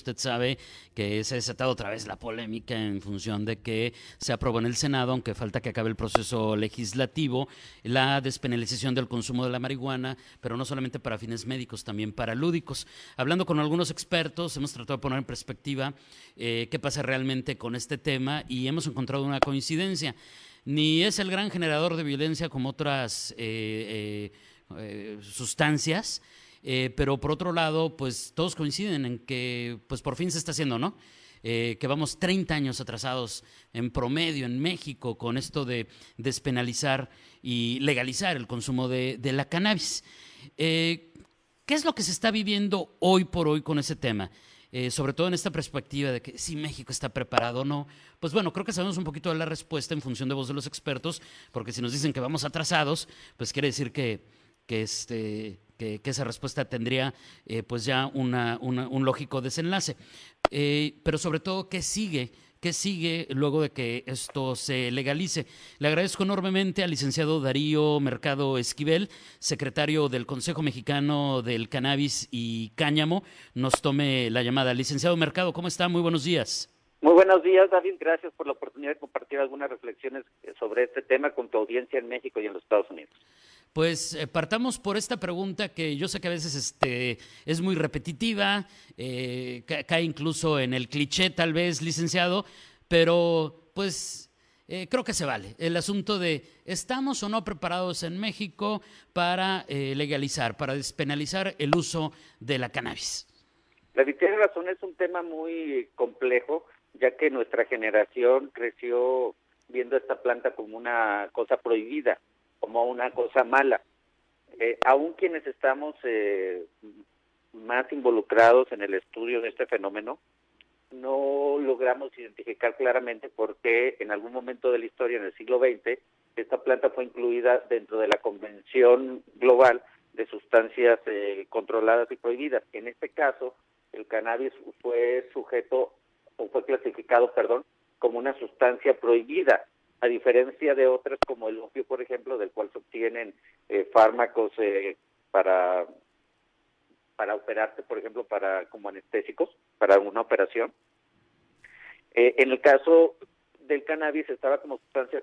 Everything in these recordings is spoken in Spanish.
Usted sabe que se ha desatado otra vez la polémica en función de que se aprobó en el Senado, aunque falta que acabe el proceso legislativo, la despenalización del consumo de la marihuana, pero no solamente para fines médicos, también para lúdicos. Hablando con algunos expertos, hemos tratado de poner en perspectiva eh, qué pasa realmente con este tema y hemos encontrado una coincidencia. Ni es el gran generador de violencia como otras eh, eh, sustancias, eh, pero por otro lado, pues todos coinciden en que pues por fin se está haciendo, ¿no? Eh, que vamos 30 años atrasados en promedio en México con esto de despenalizar y legalizar el consumo de, la cannabis. Eh, ¿Qué es lo que se está viviendo hoy por hoy con ese tema? sobre todo en esta perspectiva de que si México está preparado o no, pues bueno, creo que sabemos un poquito de la respuesta en función de voz de los expertos, porque si nos dicen que vamos atrasados, pues quiere decir que, que, este, que, esa respuesta tendría eh, pues ya un lógico desenlace. Eh, pero sobre todo, ¿qué sigue? ¿Qué sigue luego de que esto se legalice? Le agradezco enormemente al licenciado Darío Mercado Esquivel, secretario del Consejo Mexicano del Cannabis y Cáñamo, nos tome la llamada. Licenciado Mercado, ¿cómo está? Muy buenos días. Muy buenos días, David. Gracias por la oportunidad de compartir algunas reflexiones sobre este tema con tu audiencia en México y en los Estados Unidos. Pues eh, partamos por esta pregunta que yo sé que a veces este, es muy repetitiva, eh, cae incluso en el cliché tal vez, licenciado, pero pues eh, creo que se vale. El asunto de, ¿estamos o no preparados en México para legalizar, para despenalizar el uso de la cannabis? David tiene razón, es un tema muy complejo, ya que nuestra generación creció viendo esta planta como una cosa prohibida como una cosa mala. Eh, aún quienes estamos eh, más involucrados en el estudio de este fenómeno, no logramos identificar claramente por qué en algún momento de la historia, en el siglo XX, esta planta fue incluida dentro de la Convención Global de Sustancias eh, Controladas y Prohibidas. En este caso, el cannabis fue sujeto o fue clasificado, perdón, como una sustancia prohibida a diferencia de otras como el opio, por ejemplo, del cual se obtienen eh, fármacos eh, para para operarse, por ejemplo, para como anestésicos, para una operación. Eh, en el caso del cannabis estaba como sustancia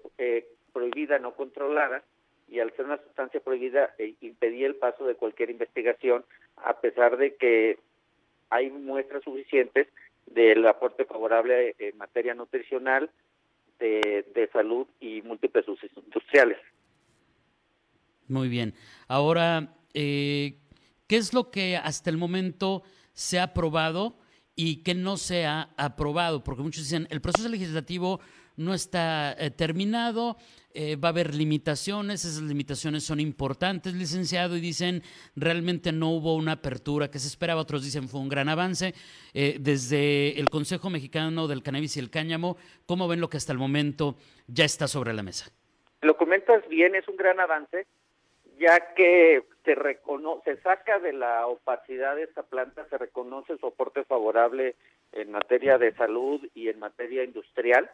prohibida, no controlada, y al ser una sustancia prohibida impedía el paso de cualquier investigación, a pesar de que hay muestras suficientes del aporte favorable en materia nutricional, de, salud y múltiples usos industriales. Muy bien. Ahora, eh, ¿qué es lo que hasta el momento se ha aprobado y qué no se ha aprobado? Porque muchos dicen, el proceso legislativo no está eh, terminado, eh, va a haber limitaciones, esas limitaciones son importantes, licenciado, y dicen realmente no hubo una apertura que se esperaba, otros dicen fue un gran avance. Eh, desde el Consejo Mexicano del Cannabis y el Cáñamo, ¿cómo ven lo que hasta el momento ya está sobre la mesa? Lo comentas bien, es un gran avance, ya que se, se saca de la opacidad de esta planta, se reconoce soporte favorable en materia de salud y en materia industrial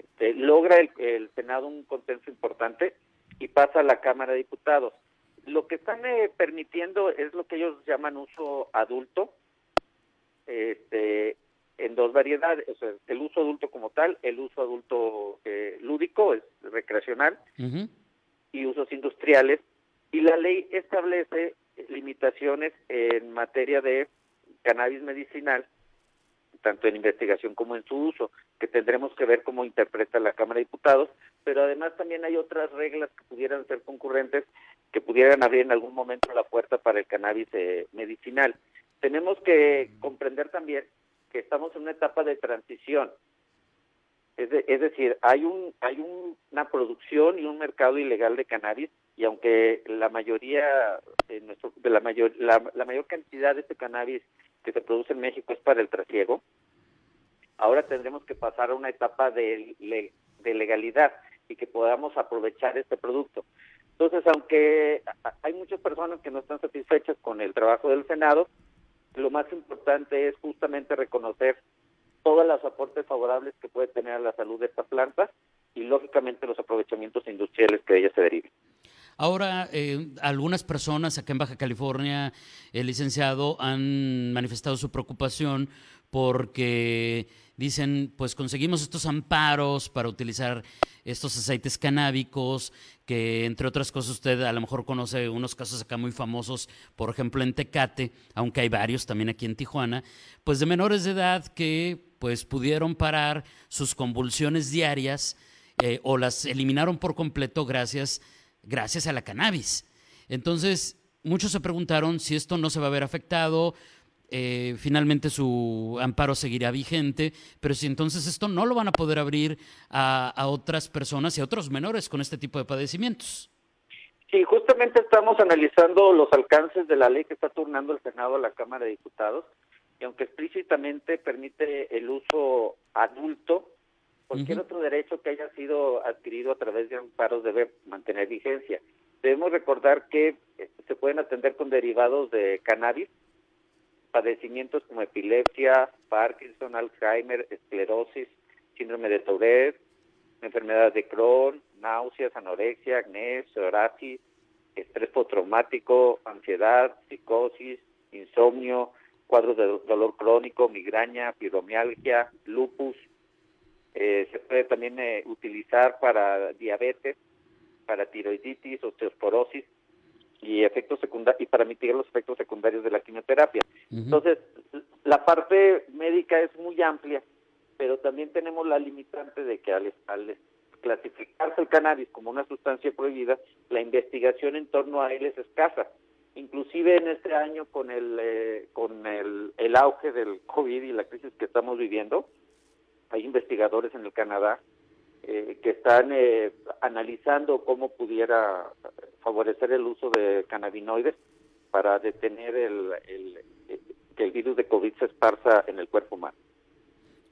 este, logra el, Senado un consenso importante y pasa a la Cámara de Diputados. Lo que están eh, permitiendo es lo que ellos llaman uso adulto, este, en dos variedades, el uso adulto como tal, el uso adulto eh, lúdico, es recreacional, y usos industriales, y la ley establece limitaciones en materia de cannabis medicinal tanto en investigación como en su uso, que tendremos que ver cómo interpreta la Cámara de Diputados, pero además también hay otras reglas que pudieran ser concurrentes, que pudieran abrir en algún momento la puerta para el cannabis eh, medicinal. Tenemos que comprender también que estamos en una etapa de transición, es, es decir, hay un hay una producción y un mercado ilegal de cannabis y aunque la mayoría de, nuestro, de la mayor la mayor cantidad de este cannabis que se produce en México es para el trasiego, ahora tendremos que pasar a una etapa de, de legalidad y que podamos aprovechar este producto. Entonces, aunque hay muchas personas que no están satisfechas con el trabajo del Senado, lo más importante es justamente reconocer todos los aportes favorables que puede tener a la salud de esta planta y lógicamente los aprovechamientos industriales que de ella se deriven. Ahora, eh, algunas personas acá en Baja California, el licenciado, han manifestado su preocupación porque dicen, pues conseguimos estos amparos para utilizar estos aceites canábicos, que entre otras cosas usted a lo mejor conoce unos casos acá muy famosos, por ejemplo en Tecate, aunque hay varios también aquí en Tijuana, pues de menores de edad que pues pudieron parar sus convulsiones diarias eh, o las eliminaron por completo gracias gracias a la cannabis. Entonces, muchos se preguntaron si esto no se va a ver afectado, eh, finalmente su amparo seguirá vigente, pero si entonces esto no lo van a poder abrir a, otras personas y a otros menores con este tipo de padecimientos. Sí, justamente estamos analizando los alcances de la ley que está turnando el Senado a la Cámara de Diputados, y aunque explícitamente permite el uso adulto, Cualquier otro derecho que haya sido adquirido a través de amparos debe mantener vigencia. Debemos recordar que eh, se pueden atender con derivados de cannabis, padecimientos como epilepsia, Parkinson, Alzheimer, esclerosis, síndrome de Tourette, enfermedad de Crohn, náuseas, anorexia, acné, psoriasis, estrés postraumático, ansiedad, psicosis, insomnio, cuadros de dolor crónico, migraña, fibromialgia, lupus, eh, se puede también eh, utilizar para diabetes, para tiroiditis, osteoporosis y efectos secundarios y para mitigar los efectos secundarios de la quimioterapia. Entonces, la parte médica es muy amplia, pero también tenemos la limitante de que al, clasificarse el cannabis como una sustancia prohibida, la investigación en torno a él es escasa. Inclusive en este año con el eh, con el, el auge del COVID y la crisis que estamos viviendo, hay investigadores en el Canadá eh, que están eh, analizando cómo pudiera favorecer el uso de cannabinoides para detener el, que el virus de COVID se esparza en el cuerpo humano.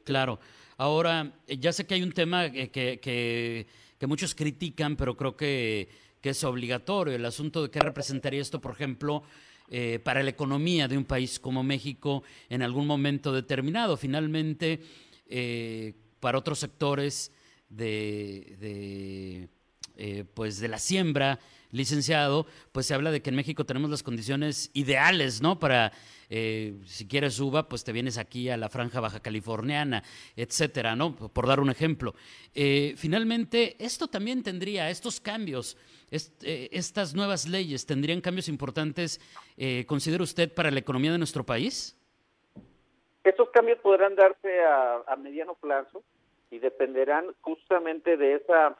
Claro. Ahora, ya sé que hay un tema que, que, que, muchos critican, pero creo que, que, es obligatorio, el asunto de qué representaría esto, por ejemplo, eh, para la economía de un país como México en algún momento determinado. Finalmente, eh, para otros sectores de, eh, pues de la siembra, licenciado, pues se habla de que en México tenemos las condiciones ideales, ¿no? Para, eh, si quieres uva, pues te vienes aquí a la franja baja californiana, etcétera, ¿no? Por dar un ejemplo. finalmente, esto también tendría, estos cambios, estas nuevas leyes, ¿tendrían cambios importantes, considera usted, para la economía de nuestro país? Estos cambios podrán darse a, mediano plazo y dependerán justamente de esa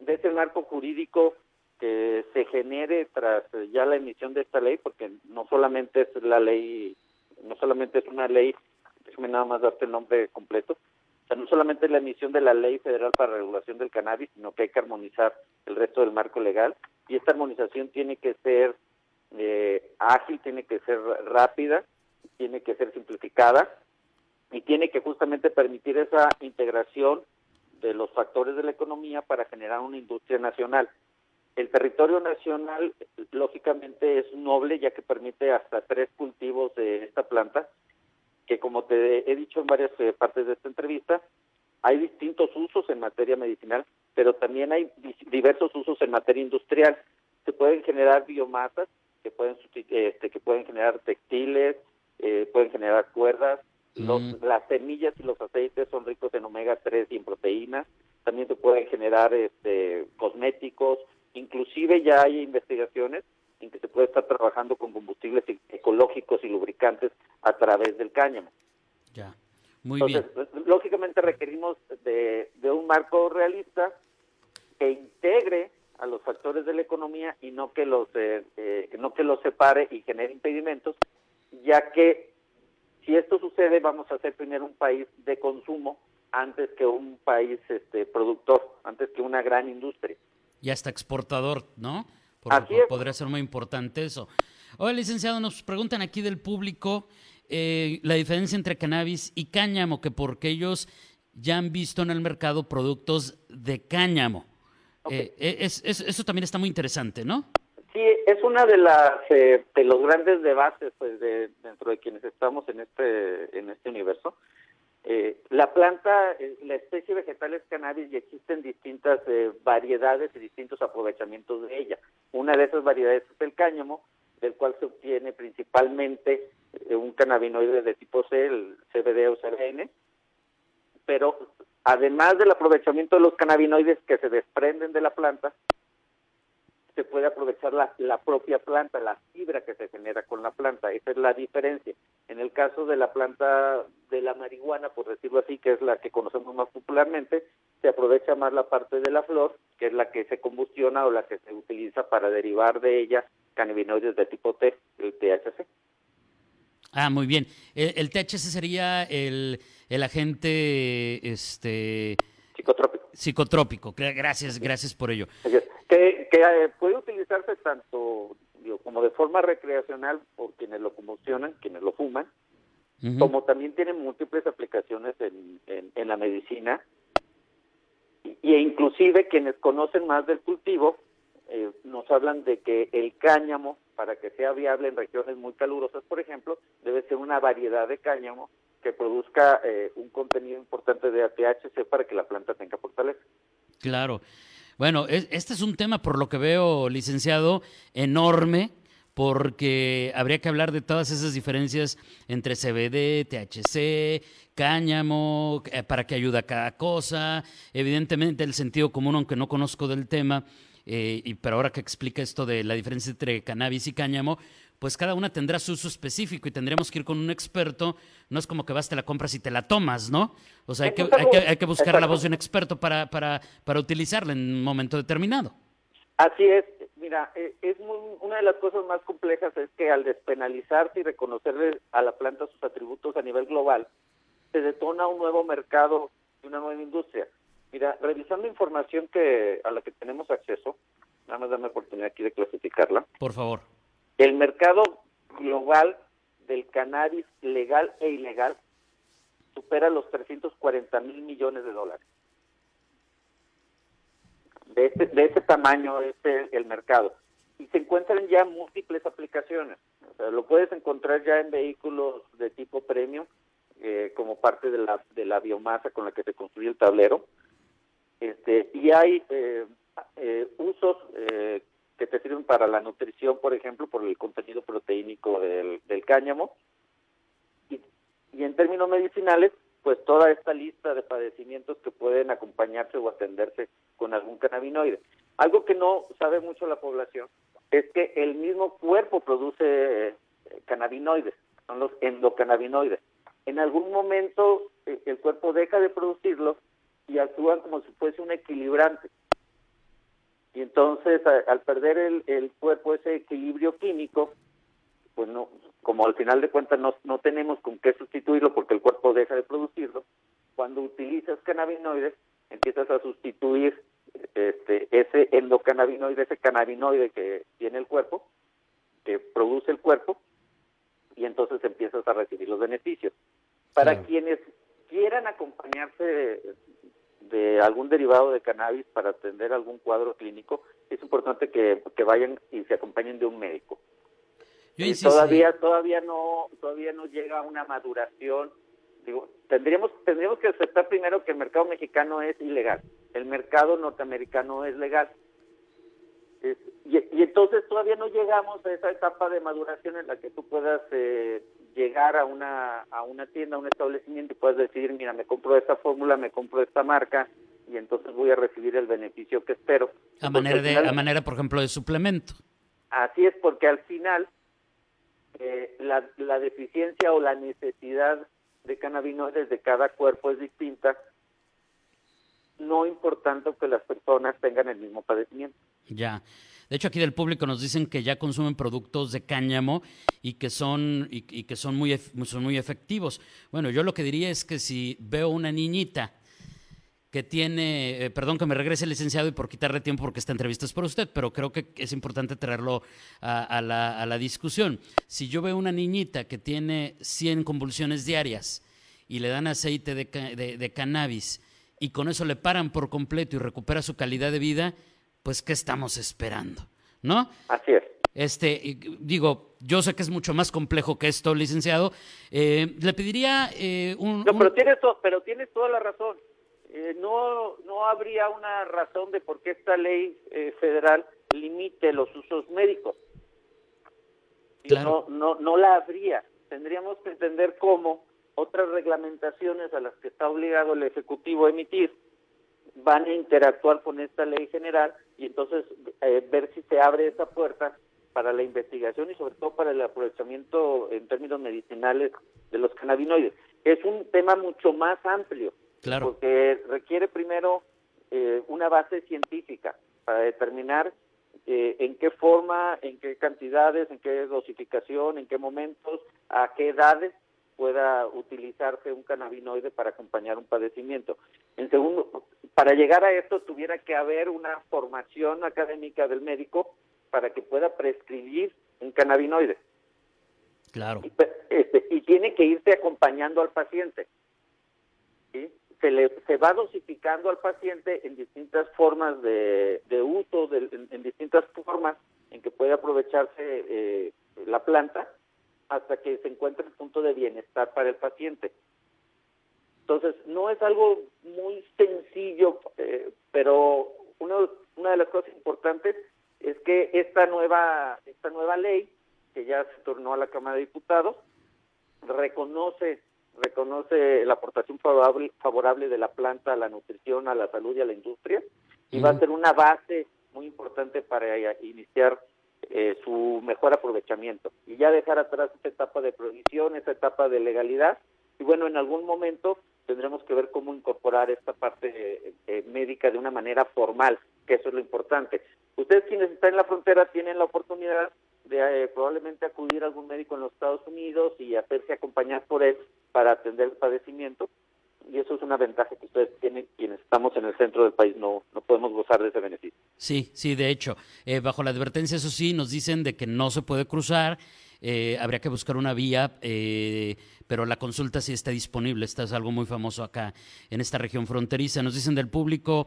de ese marco jurídico que se genere tras ya la emisión de esta ley, porque no solamente es la ley, no solamente es una ley, déjame nada más darte el nombre completo, o sea, no solamente es la emisión de la ley federal para regulación del cannabis, sino que hay que armonizar el resto del marco legal y esta armonización tiene que ser eh, ágil, tiene que ser rápida, tiene que ser simplificada y tiene que justamente permitir esa integración de los factores de la economía para generar una industria nacional. El territorio nacional, lógicamente, es noble ya que permite hasta tres cultivos de esta planta, que como te he dicho en varias eh, partes de esta entrevista, hay distintos usos en materia medicinal, pero también hay diversos usos en materia industrial. Se pueden generar biomasas, que pueden, este, que pueden generar textiles, eh, pueden generar cuerdas, las semillas y los aceites son ricos en omega 3 y en proteínas. También se pueden generar este, cosméticos. Inclusive ya hay investigaciones en que se puede estar trabajando con combustibles e-, ecológicos y lubricantes a través del cáñamo. Ya, muy Entonces, pues, lógicamente requerimos de, un marco realista que integre a los factores de la economía y no que los eh, eh, no que los separe y genere impedimentos, ya que si esto sucede, vamos a ser primero un país de consumo antes que un país este, productor, antes que una gran industria. Y hasta exportador, ¿no? Podría ser muy importante eso. Oye, licenciado, nos preguntan aquí del público eh, la diferencia entre cannabis y cáñamo, que porque ellos ya han visto en el mercado productos de cáñamo. Eh, es, eso también está muy interesante, ¿no? Sí, es una de las eh, de los grandes debates pues de, dentro de quienes estamos en este en este universo, Eh, la planta, eh, la especie vegetal es cannabis y existen distintas eh, variedades y distintos aprovechamientos de ella. Una de esas variedades es el cáñamo, del cual se obtiene principalmente un cannabinoide de tipo C, el CBD o CBN, pero además del aprovechamiento de los cannabinoides que se desprenden de la planta, se puede aprovechar la, la, propia planta, la fibra que se genera con la planta. Esa es la diferencia. En el caso de la planta de la marihuana, por decirlo así, que es la que conocemos más popularmente, se aprovecha más la parte de la flor, que es la que se combustiona o la que se utiliza para derivar de ella cannabinoides de tipo T, el THC. Ah, muy bien. El, THC sería el, el agente este psicotrópico. Psicotrópico. Gracias, gracias por ello. Que, que eh, puede utilizarse tanto digo, como de forma recreacional por quienes lo combustiona, quienes lo fuman, como también tiene múltiples aplicaciones en, en, la medicina y, e inclusive quienes conocen más del cultivo eh, nos hablan de que el cáñamo, para que sea viable en regiones muy calurosas, por ejemplo, debe ser una variedad de cáñamo que produzca eh, un contenido importante de ATHC para que la planta tenga fortaleza. Claro. Bueno, este es un tema, por lo que veo, licenciado, enorme, porque habría que hablar de todas esas diferencias entre CBD, THC, cáñamo, eh, para qué ayuda cada cosa, evidentemente el sentido común, aunque no conozco del tema, eh, y, pero ahora que explica esto de la diferencia entre cannabis y cáñamo, pues cada una tendrá su uso específico y tendremos que ir con un experto. No es como que vas, te la compras y te la tomas, ¿no? O sea, hay que, hay que, buscar la voz de un experto para, para, para utilizarla en un momento determinado. Así es. Mira, eh, es una de las cosas más complejas es que al despenalizarse y reconocerle a la planta sus atributos a nivel global, se detona un nuevo mercado y una nueva industria. Mira, revisando información que a la que tenemos acceso, nada más dame oportunidad aquí de clasificarla. Por favor. El mercado global del cannabis legal e ilegal supera los 340 mil millones de dólares. De ese, de ese tamaño es el, mercado. Y se encuentran ya múltiples aplicaciones. Lo puedes encontrar ya en vehículos de tipo premium, eh, como parte de la, de la biomasa con la que se construye el tablero. Este, y hay eh, eh, usos eh, que te sirven para la nutrición, por ejemplo, por el contenido proteínico del, cáñamo. Y, en términos medicinales, pues toda esta lista de padecimientos que pueden acompañarse o atenderse con algún cannabinoide. Algo que no sabe mucho la población es que el mismo cuerpo produce eh, cannabinoides, son los endocannabinoides. En algún momento eh, el cuerpo deja de producirlos y actúan como si fuese un equilibrante. Y entonces, al perder el, cuerpo ese equilibrio químico, pues no, como al final de cuentas no, no tenemos con qué sustituirlo porque el cuerpo deja de producirlo, cuando utilizas cannabinoides, empiezas a sustituir este, ese endocannabinoide, ese cannabinoide que tiene el cuerpo, que produce el cuerpo, y entonces empiezas a recibir los beneficios. Para quienes quieran acompañarse de algún derivado de cannabis para atender algún cuadro clínico, es importante que, vayan y se acompañen de un médico. Yo eh, todavía todavía no todavía no llega a una maduración. Digo, tendríamos tendríamos que aceptar primero que el mercado mexicano es ilegal, el mercado norteamericano es legal. Y, y, entonces todavía no llegamos a esa etapa de maduración en la que tú puedas eh, llegar a una, a una tienda, a un establecimiento y puedes decir, mira, me compro esta fórmula, me compro esta marca y entonces voy a recibir el beneficio que espero. A manera, de, a manera, por ejemplo, de suplemento. Así es, porque al final eh, la, la deficiencia o la necesidad de cannabinoides de cada cuerpo es distinta, no importando que las personas tengan el mismo padecimiento. Ya. De hecho, aquí del público nos dicen que ya consumen productos de cáñamo y que son, y, que son muy, son muy efectivos. Bueno, yo lo que diría es que si veo una niñita que tiene, eh, perdón que me regrese licenciado y por quitarle tiempo porque esta entrevista es por usted, pero creo que es importante traerlo a, la, discusión. Si yo veo una niñita que tiene 100 convulsiones diarias y le dan aceite de cannabis y con eso le paran por completo y recupera su calidad de vida, pues ¿qué estamos esperando? ¿No? Así es. Este, digo, yo sé que es mucho más complejo que esto, licenciado. Eh, le pediría eh, un... No, pero tienes, pero tienes toda la razón. Eh, no, no habría una razón de por qué esta ley federal limite los usos médicos. No, no, no la habría. Tendríamos que entender cómo otras reglamentaciones a las que está obligado el Ejecutivo a emitir van a interactuar con esta ley general y entonces ver si se abre esa puerta para la investigación y sobre todo para el aprovechamiento en términos medicinales de los cannabinoides. Es un tema mucho más amplio, claro. porque requiere primero eh, una base científica para determinar eh, en qué forma, en qué cantidades, en qué dosificación, en qué momentos, a qué edades pueda utilizarse un cannabinoide para acompañar un padecimiento. En segundo, para llegar a esto tuviera que haber una formación académica del médico para que pueda prescribir un cannabinoide. Claro. Y, este, y tiene que irse acompañando al paciente. Se, le, se va dosificando al paciente en distintas formas de, uso, en, distintas formas en que puede aprovecharse eh, la planta hasta que se encuentre el punto de bienestar para el paciente. Entonces, no es algo muy sencillo, eh, pero una de las cosas importantes es que esta nueva, esta nueva ley, que ya se tornó a la Cámara de Diputados, reconoce reconoce la aportación favorable, favorable de la planta a la nutrición, a la salud y a la industria, y va a ser una base muy importante para iniciar eh, su mejor aprovechamiento y ya dejar atrás esta etapa de prohibición, esta etapa de legalidad, y bueno, en algún momento tendremos que ver cómo incorporar esta parte eh, eh, médica de una manera formal, que eso es lo importante. Ustedes quienes están en la frontera tienen la oportunidad de eh, probablemente acudir a algún médico en los Estados Unidos y hacerse acompañar por él para atender el padecimiento. Y eso es una ventaja que ustedes tienen, quienes estamos en el centro del país no, no podemos gozar de ese beneficio. Sí, sí, de hecho, eh, bajo la advertencia, eso sí, nos dicen de que no se puede cruzar, eh, habría que buscar una vía, pero la consulta sí está disponible. Esto es algo muy famoso acá en esta región fronteriza. Nos dicen del público,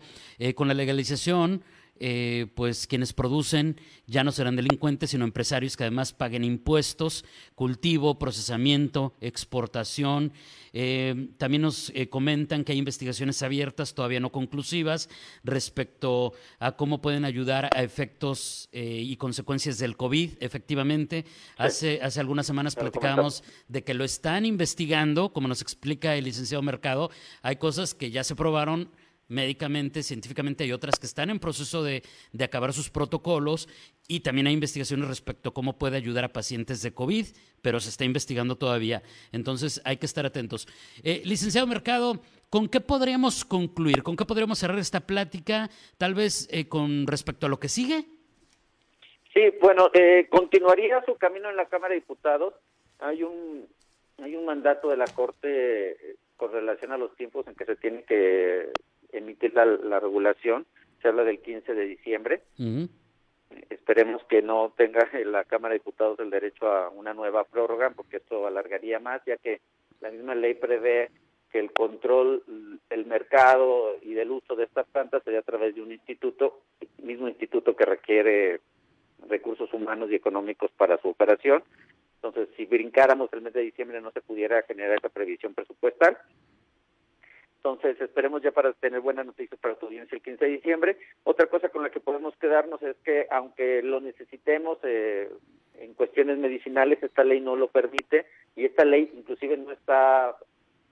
con la legalización, eh, pues quienes producen ya no serán delincuentes, sino empresarios que además paguen impuestos, cultivo, procesamiento, exportación. Eh, también nos eh, comentan que hay investigaciones abiertas, todavía no conclusivas, respecto a cómo pueden ayudar a efectos y consecuencias del COVID. Efectivamente, hace, hace algunas semanas platicábamos de que lo están investigando, como nos explica el licenciado Mercado. Hay cosas que ya se probaron médicamente, científicamente, hay otras que están en proceso de, acabar sus protocolos y también hay investigaciones respecto a cómo puede ayudar a pacientes de COVID, pero se está investigando todavía. Entonces hay que estar atentos. Eh, licenciado Mercado, ¿con qué podríamos concluir? ¿Con qué podríamos cerrar esta plática? Tal vez eh, con respecto a lo que sigue. Sí, bueno, eh, continuaría su camino en la Cámara de Diputados. Hay un, hay un mandato de la Corte con relación a los tiempos en que se tiene que emitir la, regulación, se habla del 15 de diciembre. Esperemos que no tenga la Cámara de Diputados el derecho a una nueva prórroga, porque esto alargaría más, ya que la misma ley prevé que el control del mercado y del uso de estas plantas sería a través de un instituto, mismo instituto que requiere recursos humanos y económicos para su operación. Entonces, si brincáramos el mes de diciembre no se pudiera generar esa previsión presupuestal. Entonces, esperemos ya para tener buenas noticias para tu audiencia el 15 de diciembre. Otra cosa con la que podemos quedarnos es que, aunque lo necesitemos eh, en cuestiones medicinales, esta ley no lo permite y esta ley inclusive no está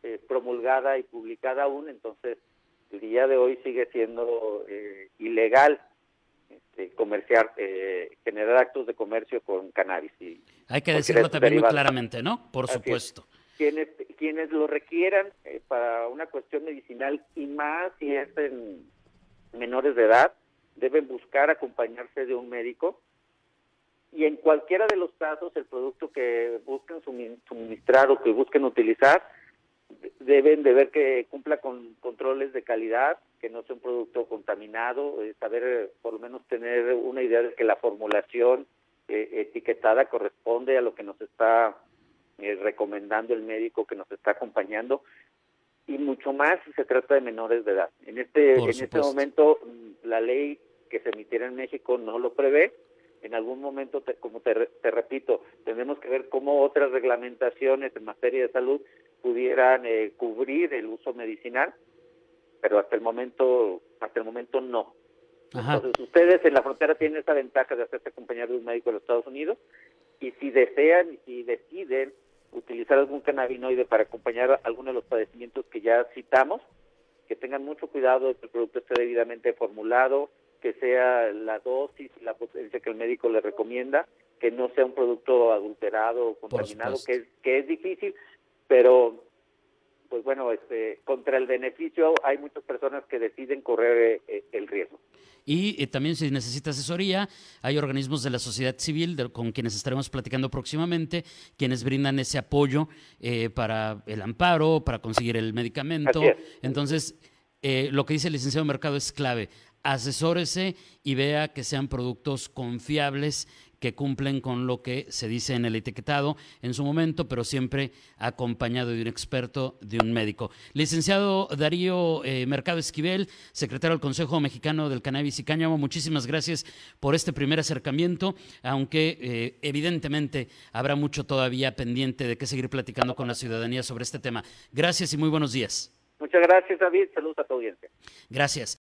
eh, promulgada y publicada aún, entonces el día de hoy sigue siendo eh, ilegal este, comerciar, generar actos de comercio con cannabis. Y Hay que decirlo también muy claramente, ¿no? Por supuesto quienes quienes lo requieran eh, para una cuestión medicinal y más si es en menores de edad deben buscar acompañarse de un médico. Y en cualquiera de los casos el producto que busquen suministrar o que busquen utilizar deben de ver que cumpla con controles de calidad, que no sea un producto contaminado, eh, saber eh, por lo menos tener una idea de que la formulación etiquetada corresponde a lo que nos está eh, recomendando el médico que nos está acompañando y mucho más si se trata de menores de edad. En este en este momento mm, la ley que se emitiera en México no lo prevé, en algún momento, como te, repito, tenemos que ver cómo otras reglamentaciones en materia de salud pudieran eh, cubrir el uso medicinal, pero hasta el momento, hasta el momento no. Entonces, ustedes en la frontera tienen esa ventaja de hacerse acompañar de un médico de los Estados Unidos y si desean y deciden utilizar algún cannabinoide para acompañar alguno de los padecimientos que ya citamos, que tengan mucho cuidado de que el producto esté debidamente formulado, que sea la dosis y la potencia que el médico le recomienda, que no sea un producto adulterado o contaminado, que es, que es difícil, pero pues bueno, este, contra el beneficio hay muchas personas que deciden correr eh, el riesgo. Y eh, también si necesita asesoría, hay organismos de la sociedad civil con quienes estaremos platicando próximamente, quienes brindan ese apoyo eh, para el amparo, para conseguir el medicamento. Entonces, lo que dice el licenciado Mercado es clave. Asesórese y vea que sean productos confiables que cumplen con lo que se dice en el etiquetado en su momento, pero siempre acompañado de un experto, de un médico. Licenciado Darío eh, Mercado Esquivel, secretario del Consejo Mexicano del Cannabis y Cáñamo, muchísimas gracias por este primer acercamiento, aunque eh, evidentemente habrá mucho todavía pendiente de qué seguir platicando con la ciudadanía sobre este tema. Gracias y muy buenos días. Muchas gracias, David. Saludos a tu audiencia. Gracias.